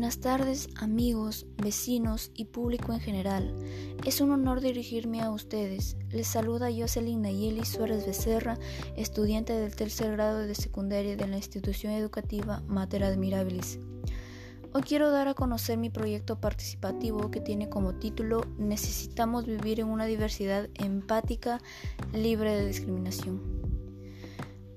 Buenas tardes amigos, vecinos y público en general. Es un honor dirigirme a ustedes. Les saluda Jocelyn Nayeli Suárez Becerra, estudiante del tercer grado de secundaria de la institución educativa Mater Admirabilis. Hoy quiero dar a conocer mi proyecto participativo que tiene como título Necesitamos vivir en una diversidad empática libre de discriminación.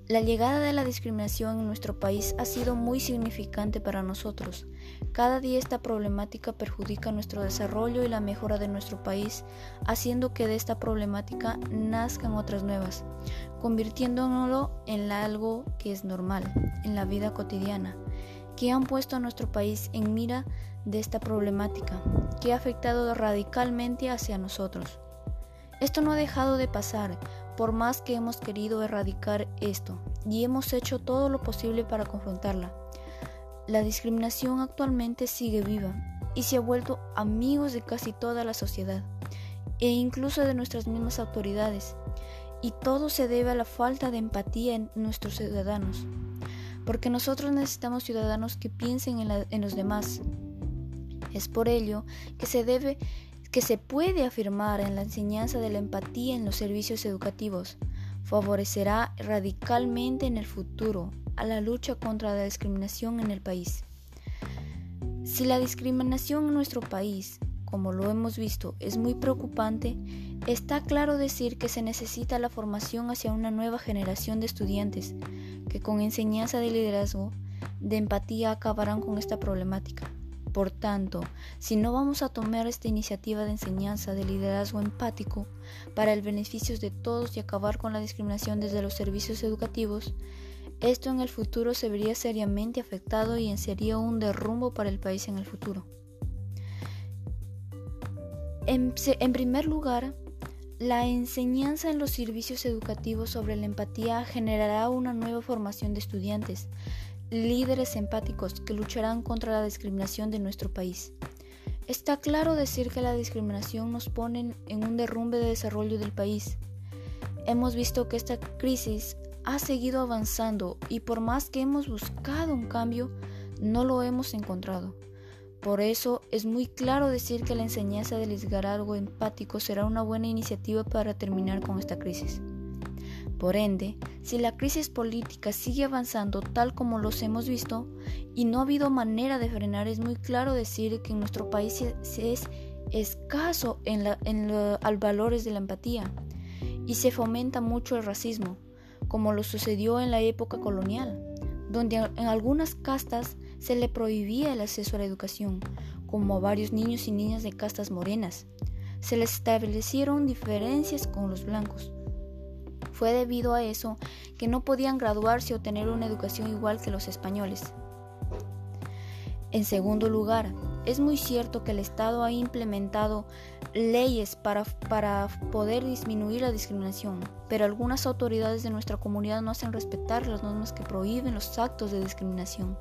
La llegada de la discriminación en nuestro país ha sido muy significante para nosotros. Cada día esta problemática perjudica nuestro desarrollo y la mejora de nuestro país, haciendo que de esta problemática nazcan otras nuevas, convirtiéndolo en algo que es normal, en la vida cotidiana, que han puesto a nuestro país en mira de esta problemática, que ha afectado radicalmente hacia nosotros. Esto no ha dejado de pasar, por más que hemos querido erradicar esto y hemos hecho todo lo posible para confrontarla. La discriminación actualmente sigue viva y se ha vuelto amigos de casi toda la sociedad e incluso de nuestras mismas autoridades. Y todo se debe a la falta de empatía en nuestros ciudadanos, porque nosotros necesitamos ciudadanos que piensen en, en los demás. Es por ello que se debe que se puede afirmar en la enseñanza de la empatía en los servicios educativos favorecerá radicalmente en el futuro a la lucha contra la discriminación en el país. Si la discriminación en nuestro país, como lo hemos visto, es muy preocupante, está claro decir que se necesita la formación hacia una nueva generación de estudiantes que con enseñanza de liderazgo, de empatía acabarán con esta problemática. Por tanto, si no vamos a tomar esta iniciativa de enseñanza de liderazgo empático para el beneficio de todos y acabar con la discriminación desde los servicios educativos, esto en el futuro se vería seriamente afectado y sería un derrumbo para el país en el futuro. En, en primer lugar, la enseñanza en los servicios educativos sobre la empatía generará una nueva formación de estudiantes líderes empáticos que lucharán contra la discriminación de nuestro país. Está claro decir que la discriminación nos pone en un derrumbe de desarrollo del país. Hemos visto que esta crisis ha seguido avanzando y por más que hemos buscado un cambio, no lo hemos encontrado. Por eso es muy claro decir que la enseñanza del liderazgo empático será una buena iniciativa para terminar con esta crisis. Por ende, si la crisis política sigue avanzando tal como los hemos visto y no ha habido manera de frenar, es muy claro decir que en nuestro país es escaso en, los valores de la empatía y se fomenta mucho el racismo, como lo sucedió en la época colonial, donde en algunas castas se le prohibía el acceso a la educación, como a varios niños y niñas de castas morenas. Se les establecieron diferencias con los blancos fue debido a eso que no podían graduarse o tener una educación igual que los españoles. En segundo lugar, es muy cierto que el Estado ha implementado leyes para, para, poder disminuir la discriminación, pero algunas autoridades de nuestra comunidad no hacen respetar las normas que prohíben los actos de discriminación.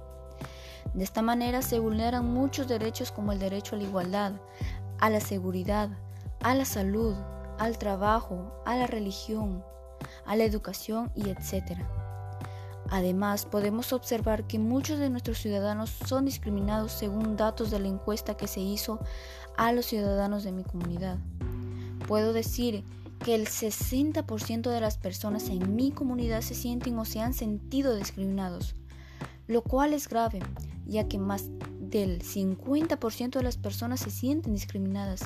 De esta manera se vulneran muchos derechos como el derecho a la igualdad, a la seguridad, a la salud, al trabajo, a la religión, a la educación y etc. Además, podemos observar que muchos de nuestros ciudadanos son discriminados según datos de la encuesta que se hizo a los ciudadanos de mi comunidad. Puedo decir que el 60% de las personas en mi comunidad se sienten o se han sentido discriminados, lo cual es grave, ya que más del 50% de las personas se sienten discriminadas.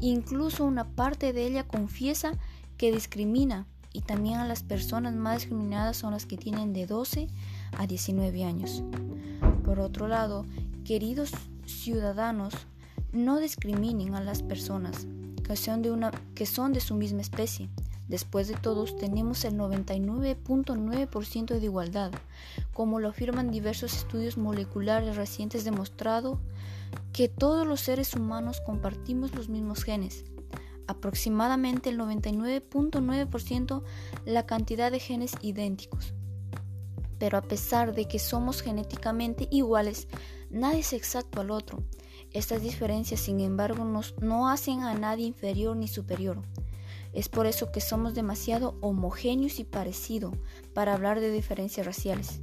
Incluso una parte de ella confiesa que discrimina y también a las personas más discriminadas son las que tienen de 12 a 19 años. Por otro lado, queridos ciudadanos, no discriminen a las personas que son de, una, que son de su misma especie. Después de todos, tenemos el 99.9% de igualdad, como lo afirman diversos estudios moleculares recientes demostrado que todos los seres humanos compartimos los mismos genes, aproximadamente el 99.9% la cantidad de genes idénticos. Pero a pesar de que somos genéticamente iguales, nadie es exacto al otro. Estas diferencias, sin embargo, nos, no hacen a nadie inferior ni superior. Es por eso que somos demasiado homogéneos y parecidos para hablar de diferencias raciales.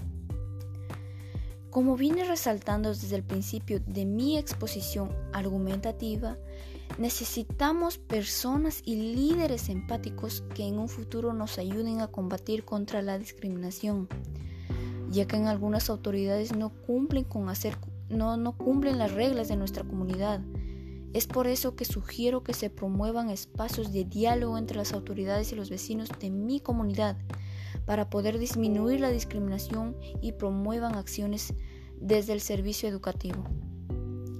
Como vine resaltando desde el principio de mi exposición argumentativa, necesitamos personas y líderes empáticos que en un futuro nos ayuden a combatir contra la discriminación, ya que en algunas autoridades no cumplen con hacer no, no cumplen las reglas de nuestra comunidad. Es por eso que sugiero que se promuevan espacios de diálogo entre las autoridades y los vecinos de mi comunidad para poder disminuir la discriminación y promuevan acciones desde el servicio educativo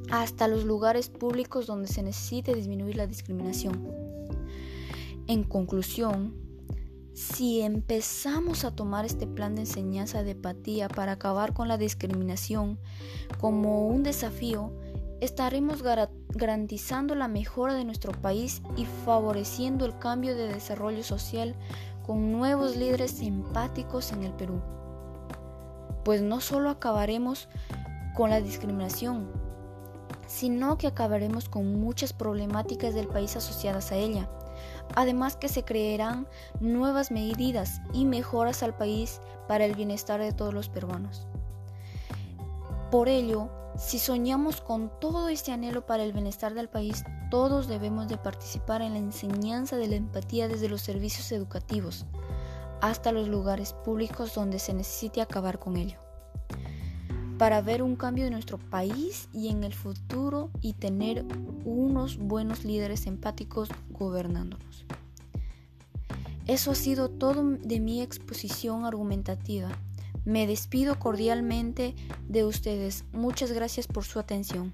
hasta los lugares públicos donde se necesite disminuir la discriminación. En conclusión, si empezamos a tomar este plan de enseñanza de empatía para acabar con la discriminación como un desafío, estaremos garantizando la mejora de nuestro país y favoreciendo el cambio de desarrollo social con nuevos líderes empáticos en el Perú. Pues no solo acabaremos con la discriminación, sino que acabaremos con muchas problemáticas del país asociadas a ella. Además que se crearán nuevas medidas y mejoras al país para el bienestar de todos los peruanos. Por ello, si soñamos con todo este anhelo para el bienestar del país, todos debemos de participar en la enseñanza de la empatía desde los servicios educativos hasta los lugares públicos donde se necesite acabar con ello. Para ver un cambio de nuestro país y en el futuro y tener unos buenos líderes empáticos gobernándonos. Eso ha sido todo de mi exposición argumentativa. Me despido cordialmente de ustedes. Muchas gracias por su atención.